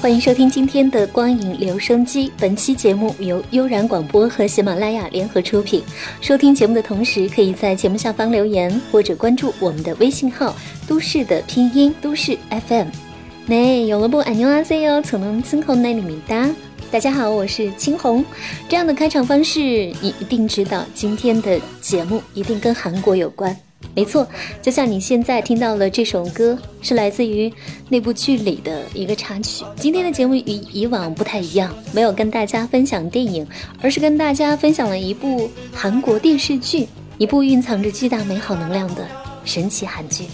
欢迎收听今天的光影留声机。本期节目由悠然广播和喜马拉雅联合出品。收听节目的同时，可以在节目下方留言或者关注我们的微信号“都市的拼音都市 FM”。那有了不안녕하세요저는친구나입니다大家好，我是青红。这样的开场方式，你一定知道，今天的节目一定跟韩国有关。 没错，就像你现在听到了这首歌，是来自于那部剧里的一个插曲。今天的节目与以往不太一样，没有跟大家分享电影，而是跟大家分享了一部韩国电视剧，一部蕴藏着巨大美好能量的神奇韩剧。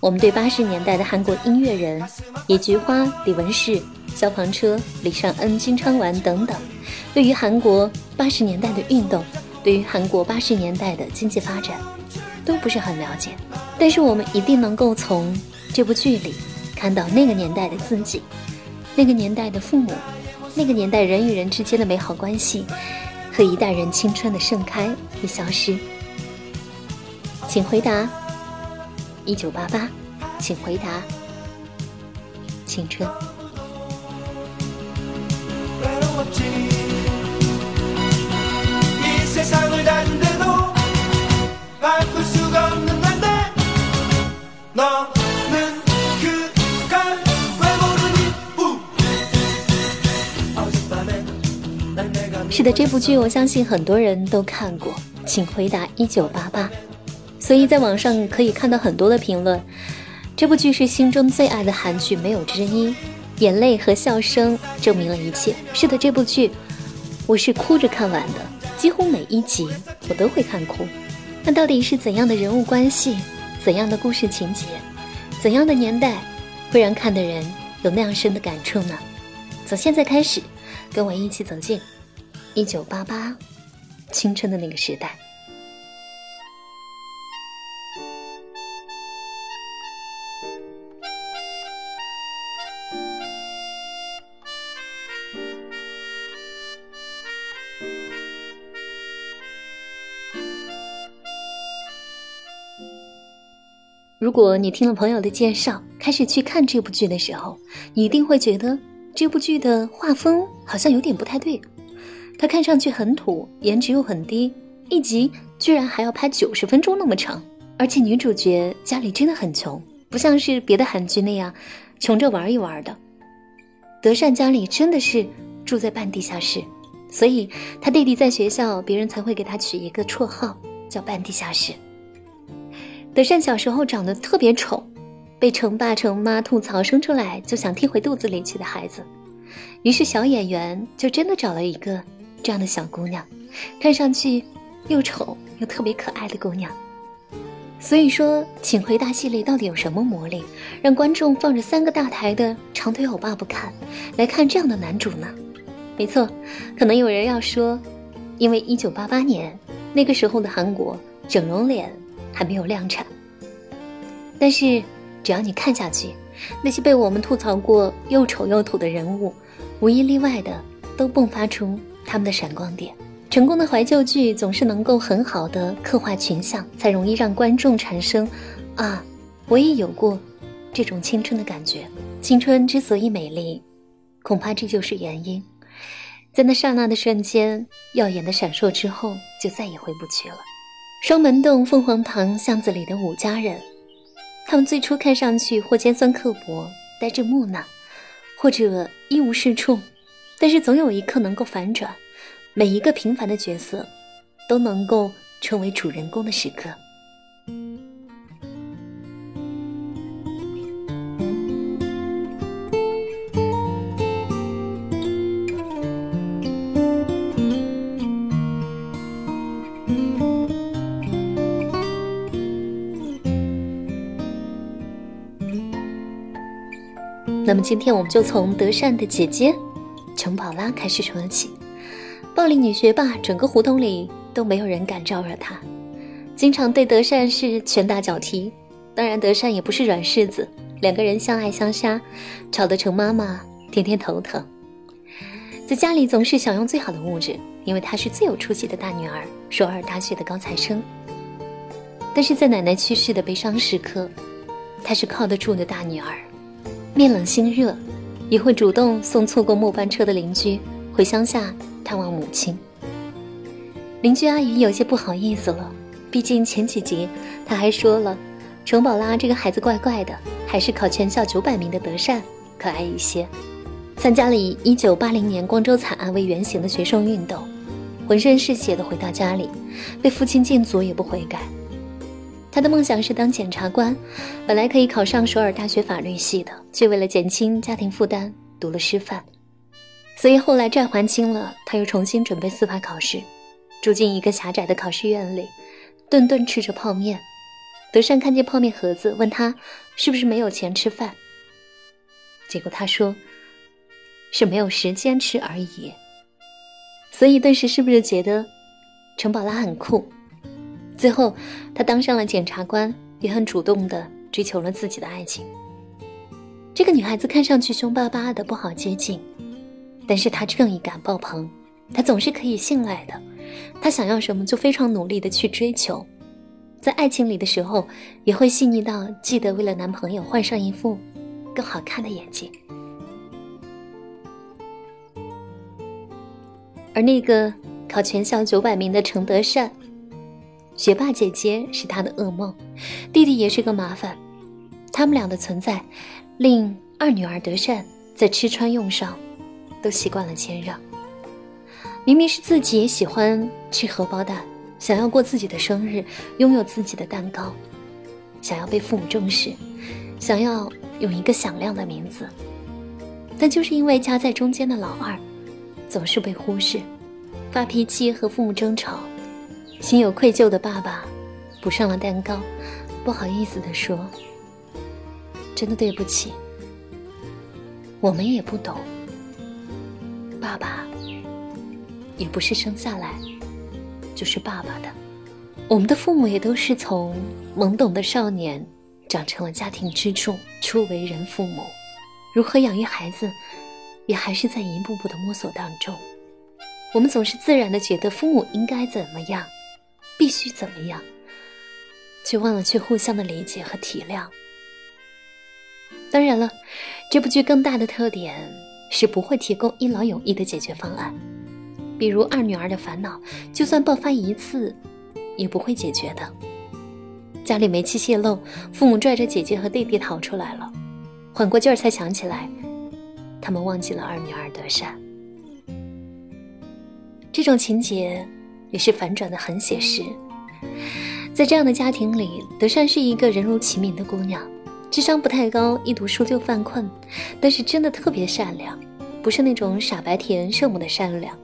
我们对八十年代的韩国音乐人，野菊花、李文世、消防车、李尚恩、金昌完等等，对于韩国八十年代的运动，对于韩国八十年代的经济发展。都不是很了解，但是我们一定能够从这部剧里看到那个年代的自己，那个年代的父母，那个年代人与人之间的美好关系和一代人青春的盛开与消失。请回答，一九八八，请回答，青春。是的，这部剧我相信很多人都看过，请回答一九八八。所以在网上可以看到很多的评论，这部剧是心中最爱的韩剧，没有之一。眼泪和笑声证明了一切。是的，这部剧我是哭着看完的，几乎每一集我都会看哭。那到底是怎样的人物关系，怎样的故事情节，怎样的年代，会让看的人有那样深的感触呢？从现在开始，跟我一起走进。一九八八，青春的那个时代。如果你听了朋友的介绍，开始去看这部剧的时候，你一定会觉得这部剧的画风好像有点不太对。它看上去很土，颜值又很低，一集居然还要拍九十分钟那么长，而且女主角家里真的很穷，不像是别的韩剧那样穷着玩一玩的。德善家里真的是住在半地下室，所以他弟弟在学校，别人才会给他取一个绰号叫半地下室。德善小时候长得特别丑，被成爸成妈吐槽生出来就想踢回肚子里去的孩子，于是小演员就真的找了一个。这样的小姑娘，看上去又丑又特别可爱的姑娘。所以说，请回答系列到底有什么魔力，让观众放着三个大台的长腿欧巴不看，来看这样的男主呢？没错，可能有人要说，因为一九八八年那个时候的韩国整容脸还没有量产。但是只要你看下去，那些被我们吐槽过又丑又土的人物，无一例外的都迸发出。他们的闪光点，成功的怀旧剧总是能够很好的刻画群像，才容易让观众产生啊，我也有过这种青春的感觉。青春之所以美丽，恐怕这就是原因。在那刹那的瞬间，耀眼的闪烁之后，就再也回不去了。双门洞凤凰堂巷子里的五家人，他们最初看上去或尖酸刻薄、呆滞木讷，或者一无是处。但是总有一刻能够反转，每一个平凡的角色，都能够成为主人公的时刻。那么今天我们就从德善的姐姐。琼宝拉开始说起，暴力女学霸，整个胡同里都没有人敢招惹她，经常对德善是拳打脚踢。当然，德善也不是软柿子，两个人相爱相杀，吵得陈妈妈天天头疼。在家里总是享用最好的物质，因为她是最有出息的大女儿，首尔大学的高材生。但是在奶奶去世的悲伤时刻，她是靠得住的大女儿，面冷心热。也会主动送错过末班车的邻居回乡下探望母亲。邻居阿姨有些不好意思了，毕竟前几集她还说了，程宝拉这个孩子怪怪的，还是考全校九百名的德善可爱一些。参加了以一九八零年光州惨案为原型的学生运动，浑身是血的回到家里，被父亲禁足也不悔改。他的梦想是当检察官，本来可以考上首尔大学法律系的，却为了减轻家庭负担，读了师范。所以后来债还清了，他又重新准备司法考试，住进一个狭窄的考试院里，顿顿吃着泡面。德善看见泡面盒子，问他是不是没有钱吃饭。结果他说是没有时间吃而已。所以顿时是不是觉得陈宝拉很酷？最后，他当上了检察官，也很主动地追求了自己的爱情。这个女孩子看上去凶巴巴的，不好接近，但是她正义感爆棚，她总是可以信赖的。她想要什么，就非常努力的去追求。在爱情里的时候，也会细腻到记得为了男朋友换上一副更好看的眼睛。而那个考全校九百名的程德善。学霸姐姐是他的噩梦，弟弟也是个麻烦。他们俩的存在，令二女儿德善在吃穿用上都习惯了谦让。明明是自己喜欢吃荷包蛋，想要过自己的生日，拥有自己的蛋糕，想要被父母重视，想要有一个响亮的名字，但就是因为夹在中间的老二，总是被忽视，发脾气和父母争吵。心有愧疚的爸爸，补上了蛋糕，不好意思地说：“真的对不起，我们也不懂。爸爸也不是生下来就是爸爸的，我们的父母也都是从懵懂的少年长成了家庭支柱，初为人父母，如何养育孩子，也还是在一步步的摸索当中。我们总是自然的觉得父母应该怎么样。”必须怎么样，却忘了去互相的理解和体谅。当然了，这部剧更大的特点是不会提供一劳永逸的解决方案。比如二女儿的烦恼，就算爆发一次，也不会解决的。家里煤气泄漏，父母拽着姐姐和弟弟逃出来了，缓过劲儿才想起来，他们忘记了二女儿德善。这种情节。也是反转的很写实，在这样的家庭里，德善是一个人如其名的姑娘，智商不太高，一读书就犯困，但是真的特别善良，不是那种傻白甜圣母的善良，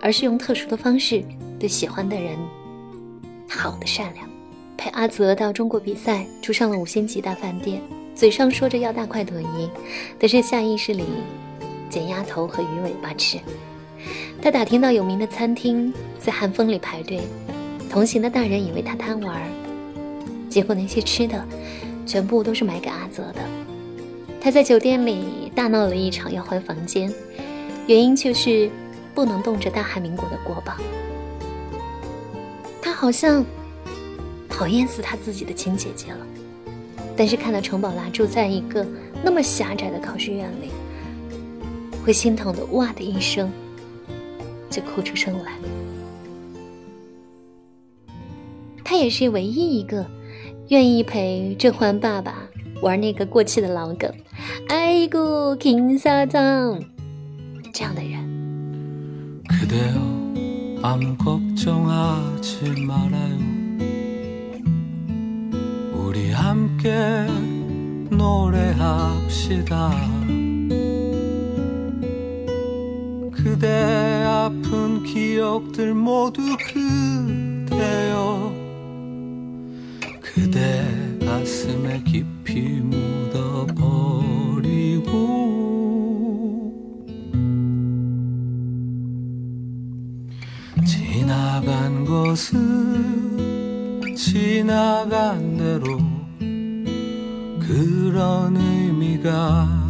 而是用特殊的方式对喜欢的人好的善良。陪阿泽到中国比赛，住上了五星级大饭店，嘴上说着要大快朵颐，但是下意识里捡鸭头和鱼尾巴吃。他打听到有名的餐厅，在寒风里排队，同行的大人以为他贪玩，结果那些吃的，全部都是买给阿泽的。他在酒店里大闹了一场，要换房间，原因就是不能动着大韩民国的国宝。他好像讨厌死他自己的亲姐姐了，但是看到程宝拉住在一个那么狭窄的考试院里，会心疼的哇的一声。就哭出声来。他也是唯一一个愿意陪正焕爸爸玩那个过气的老梗“爱过金沙藏”这样的人。 모두 그대여. 그대 가슴에 깊이 묻어버리고. 지나간 것은 지나간 대로 그런 의미가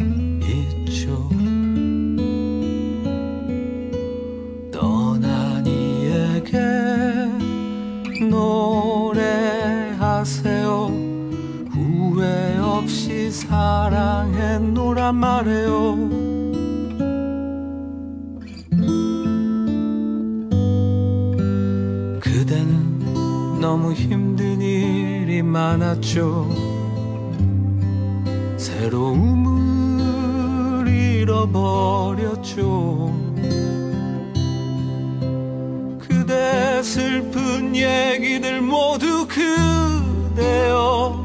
없이 사랑했노란 말해요. 그대는 너무 힘든 일이 많았죠. 새로움을 잃어버렸죠. 그대 슬픈 얘기들 모두 그대여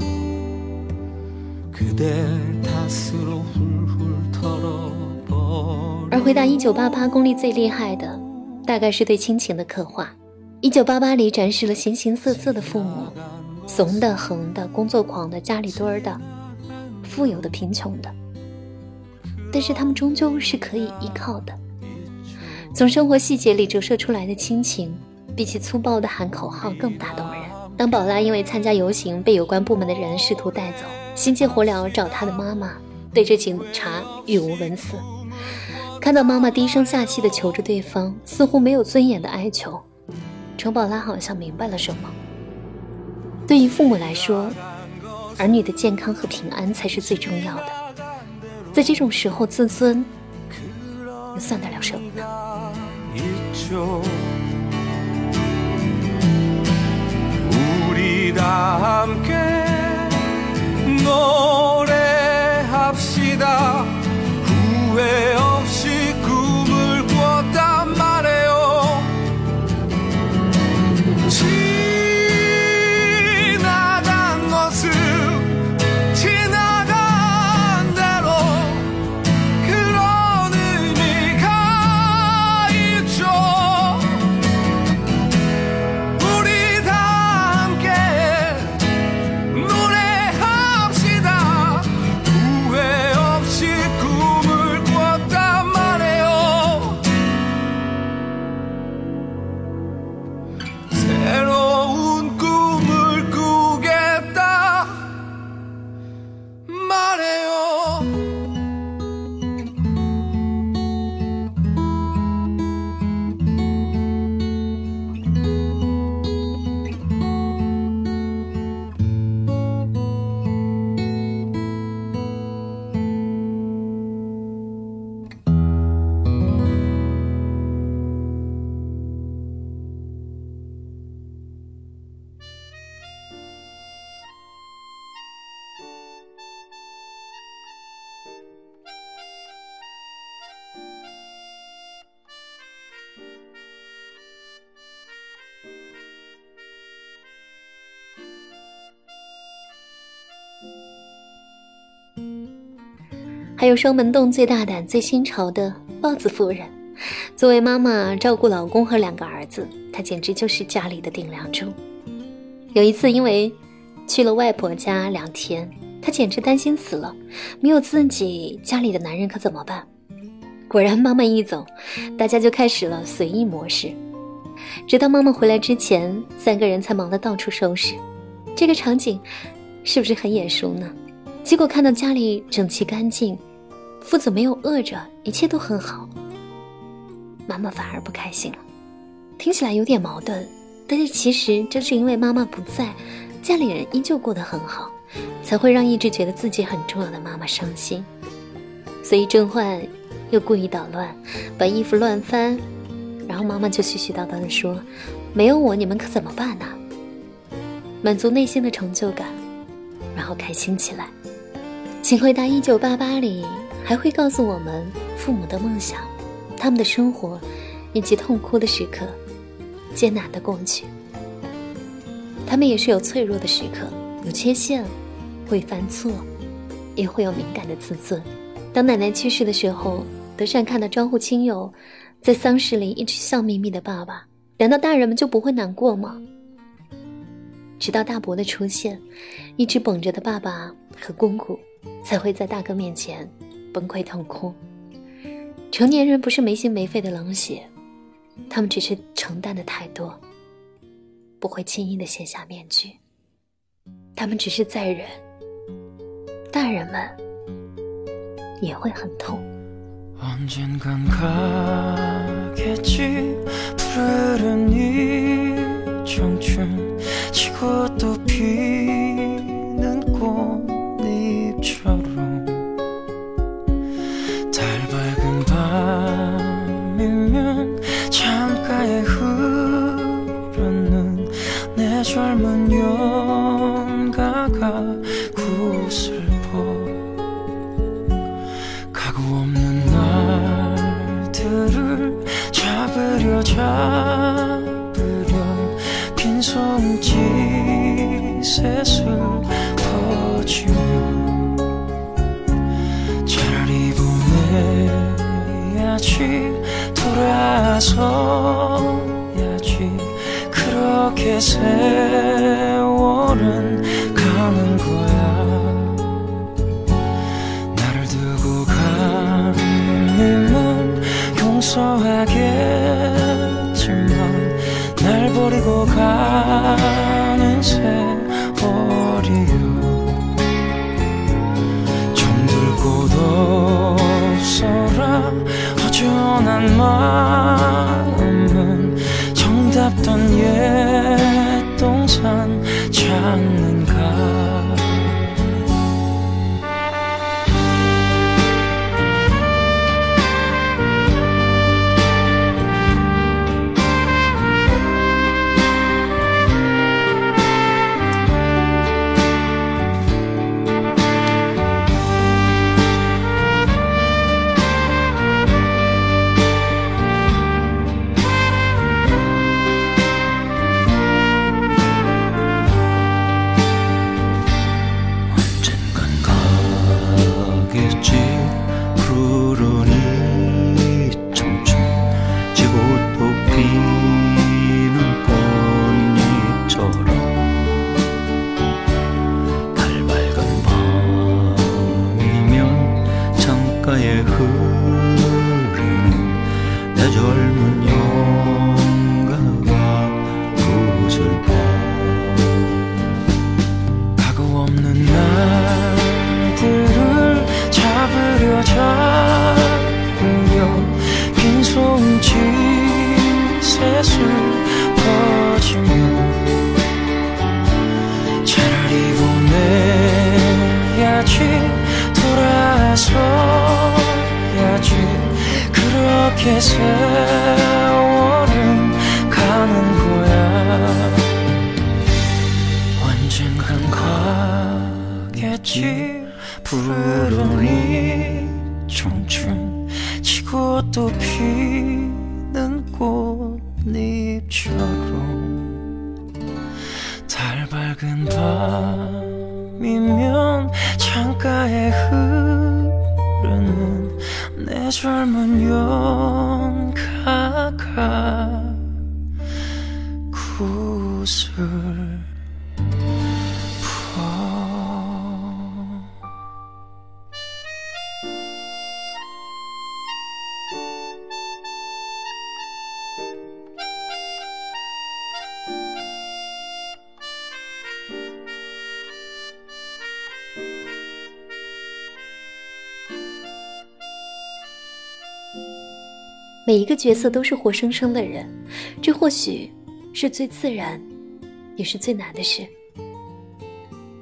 而回答一九八八功力最厉害的，大概是对亲情的刻画。一九八八里展示了形形色色的父母，怂的、横的、工作狂的、家里堆儿的、富有的、贫穷的，但是他们终究是可以依靠的。从生活细节里折射出来的亲情，比起粗暴的喊口号更打动人。当宝拉因为参加游行被有关部门的人试图带走，心急火燎找他的妈妈，对着警察语无伦次。看到妈妈低声下气的求着对方，似乎没有尊严的哀求。程宝拉好像明白了什么。对于父母来说，儿女的健康和平安才是最重要的。在这种时候，自尊又算得了什么呢？No. 还有双门洞最大胆、最新潮的豹子夫人，作为妈妈照顾老公和两个儿子，她简直就是家里的顶梁柱。有一次，因为去了外婆家两天，她简直担心死了，没有自己家里的男人可怎么办？果然，妈妈一走，大家就开始了随意模式。直到妈妈回来之前，三个人才忙得到处收拾。这个场景是不是很眼熟呢？结果看到家里整齐干净。父子没有饿着，一切都很好。妈妈反而不开心了，听起来有点矛盾，但是其实正是因为妈妈不在，家里人依旧过得很好，才会让一直觉得自己很重要的妈妈伤心。所以郑焕又故意捣乱，把衣服乱翻，然后妈妈就絮絮叨叨地说：“没有我，你们可怎么办呢？”满足内心的成就感，然后开心起来。请回答一九八八里。还会告诉我们父母的梦想，他们的生活，以及痛哭的时刻，艰难的过去。他们也是有脆弱的时刻，有缺陷，会犯错，也会有敏感的自尊。当奶奶去世的时候，德善看到招呼亲友，在丧事里一直笑眯眯的爸爸，难道大人们就不会难过吗？直到大伯的出现，一直绷着的爸爸和姑姑才会在大哥面前。崩溃痛哭。成年人不是没心没肺的冷血，他们只是承担的太多，不会轻易的卸下面具。他们只是在忍，大人们也会很痛。가 젊은 영가가 冬夜，冬山，长冷。 흐르는 내 젊은 영 또 피는 꽃잎처럼 달 밝은 밤이면 창가에 흐르는 내 젊은 연 每一个角色都是活生生的人，这或许是最自然，也是最难的事。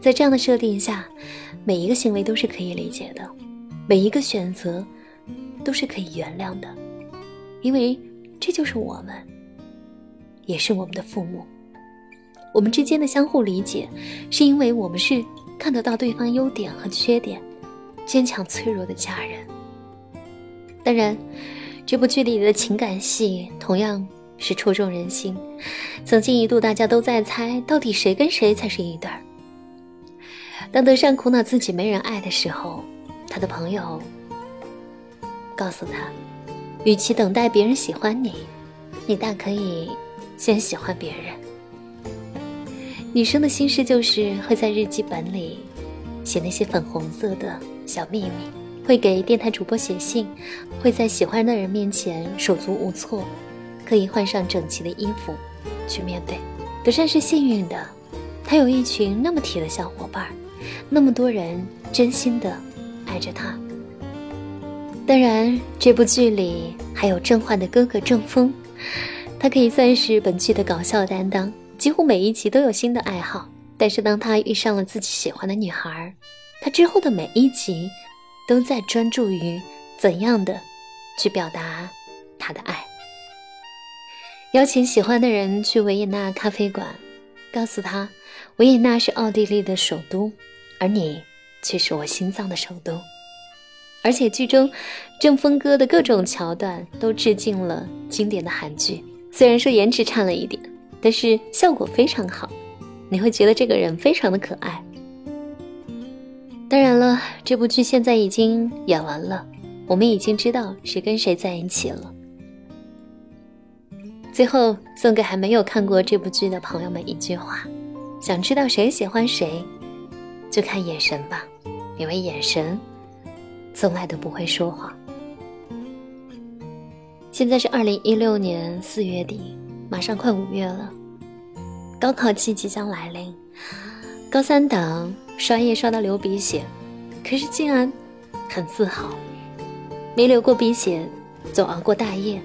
在这样的设定下，每一个行为都是可以理解的，每一个选择都是可以原谅的，因为这就是我们，也是我们的父母。我们之间的相互理解，是因为我们是看得到对方优点和缺点，坚强脆弱的家人。当然。这部剧里的情感戏同样是戳中人心，曾经一度大家都在猜，到底谁跟谁才是一对儿。当德善苦恼自己没人爱的时候，他的朋友告诉他，与其等待别人喜欢你，你大可以先喜欢别人。女生的心事就是会在日记本里写那些粉红色的小秘密。会给电台主播写信，会在喜欢的人面前手足无措，可以换上整齐的衣服去面对。德善是幸运的，他有一群那么铁的小伙伴，那么多人真心的爱着他。当然，这部剧里还有郑焕的哥哥郑峰，他可以算是本剧的搞笑担当，几乎每一集都有新的爱好。但是当他遇上了自己喜欢的女孩，他之后的每一集。都在专注于怎样的去表达他的爱。邀请喜欢的人去维也纳咖啡馆，告诉他维也纳是奥地利的首都，而你却是我心脏的首都。而且剧中正风哥的各种桥段都致敬了经典的韩剧，虽然说颜值差了一点，但是效果非常好，你会觉得这个人非常的可爱。当然了，这部剧现在已经演完了，我们已经知道谁跟谁在一起了。最后送给还没有看过这部剧的朋友们一句话：想知道谁喜欢谁，就看眼神吧，因为眼神从来都不会说谎。现在是二零一六年四月底，马上快五月了，高考季即将来临，高三党。刷夜刷到流鼻血，可是竟然很自豪，没流过鼻血，总熬过大夜，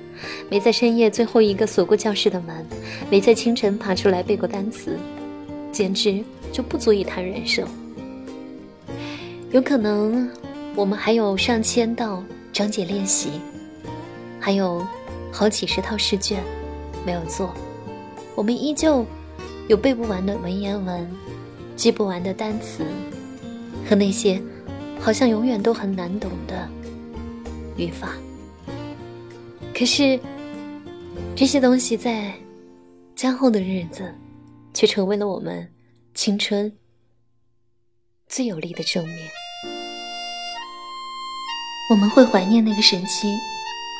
没在深夜最后一个锁过教室的门，没在清晨爬出来背过单词，简直就不足以谈人生。有可能我们还有上千道章节练习，还有好几十套试卷没有做，我们依旧有背不完的文言文。记不完的单词，和那些好像永远都很难懂的语法。可是，这些东西在将后的日子，却成为了我们青春最有力的证明。我们会怀念那个时期，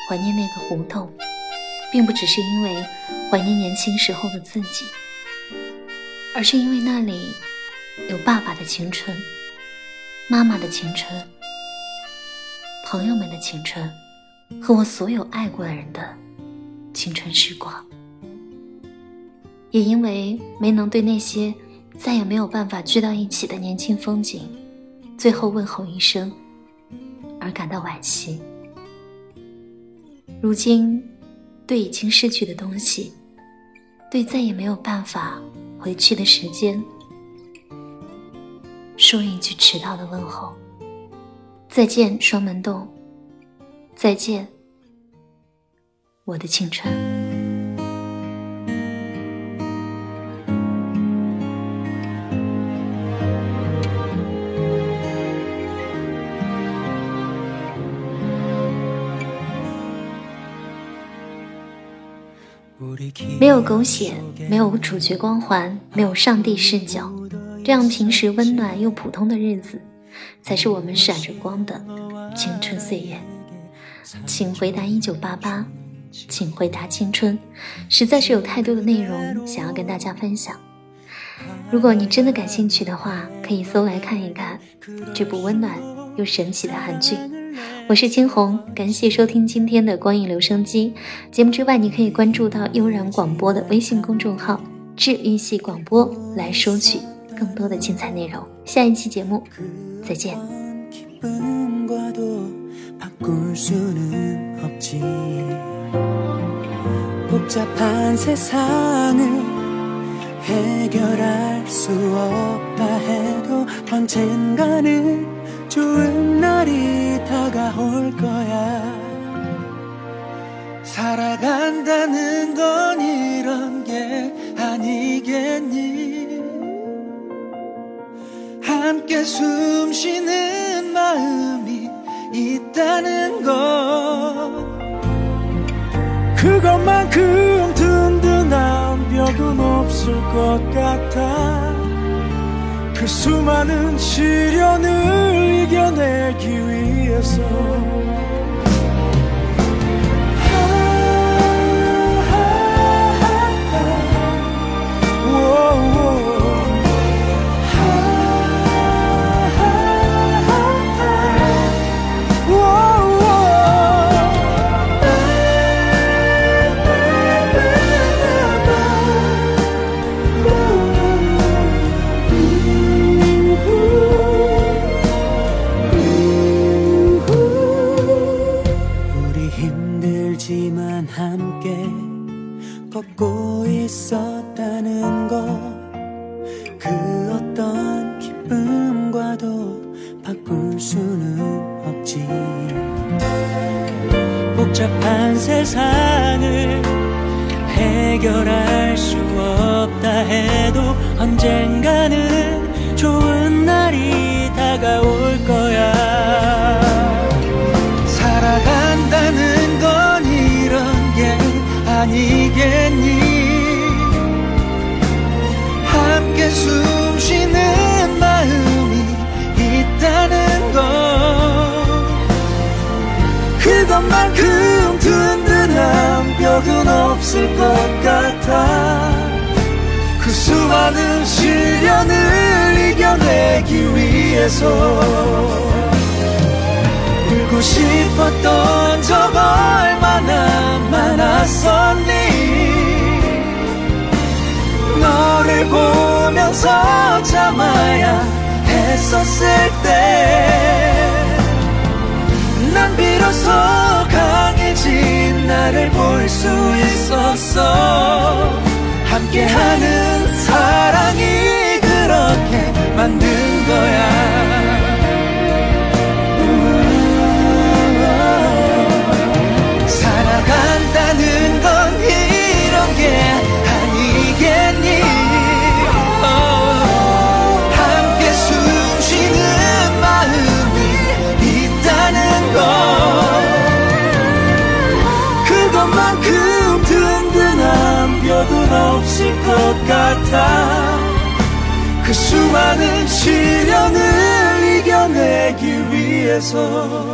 怀念那个胡同，并不只是因为怀念年轻时候的自己，而是因为那里。有爸爸的青春，妈妈的青春，朋友们的青春，和我所有爱过的人的青春时光。也因为没能对那些再也没有办法聚到一起的年轻风景，最后问候一声，而感到惋惜。如今，对已经失去的东西，对再也没有办法回去的时间。说一句迟到的问候，再见双门洞，再见我的青春。没有狗血，没有主角光环，没有上帝视角。这样平时温暖又普通的日子，才是我们闪着光的青春岁月。请回答一九八八，请回答青春，实在是有太多的内容想要跟大家分享。如果你真的感兴趣的话，可以搜来看一看这部温暖又神奇的韩剧。我是青红，感谢收听今天的光影留声机节目之外，你可以关注到悠然广播的微信公众号“治愈系广播”来收取。更多的精彩内容，下一期节目再见。 함께 숨 쉬는 마음이 있다는 것. 그것만큼 든든한 벽은 없을 것 같아. 그 수많은 시련을 이겨내기 위해서 벽은 없을 것 같아. 그 수많은 시련을 이겨내기 위해서 울고 싶었던 적 얼마나 많았었니? 너를 보면서 참아야 했었을 때 난 비로소 나를 볼 수 있었어. 함께하는 사랑이 그렇게 만든 거야 수많은 시련을 이겨내기 위해서.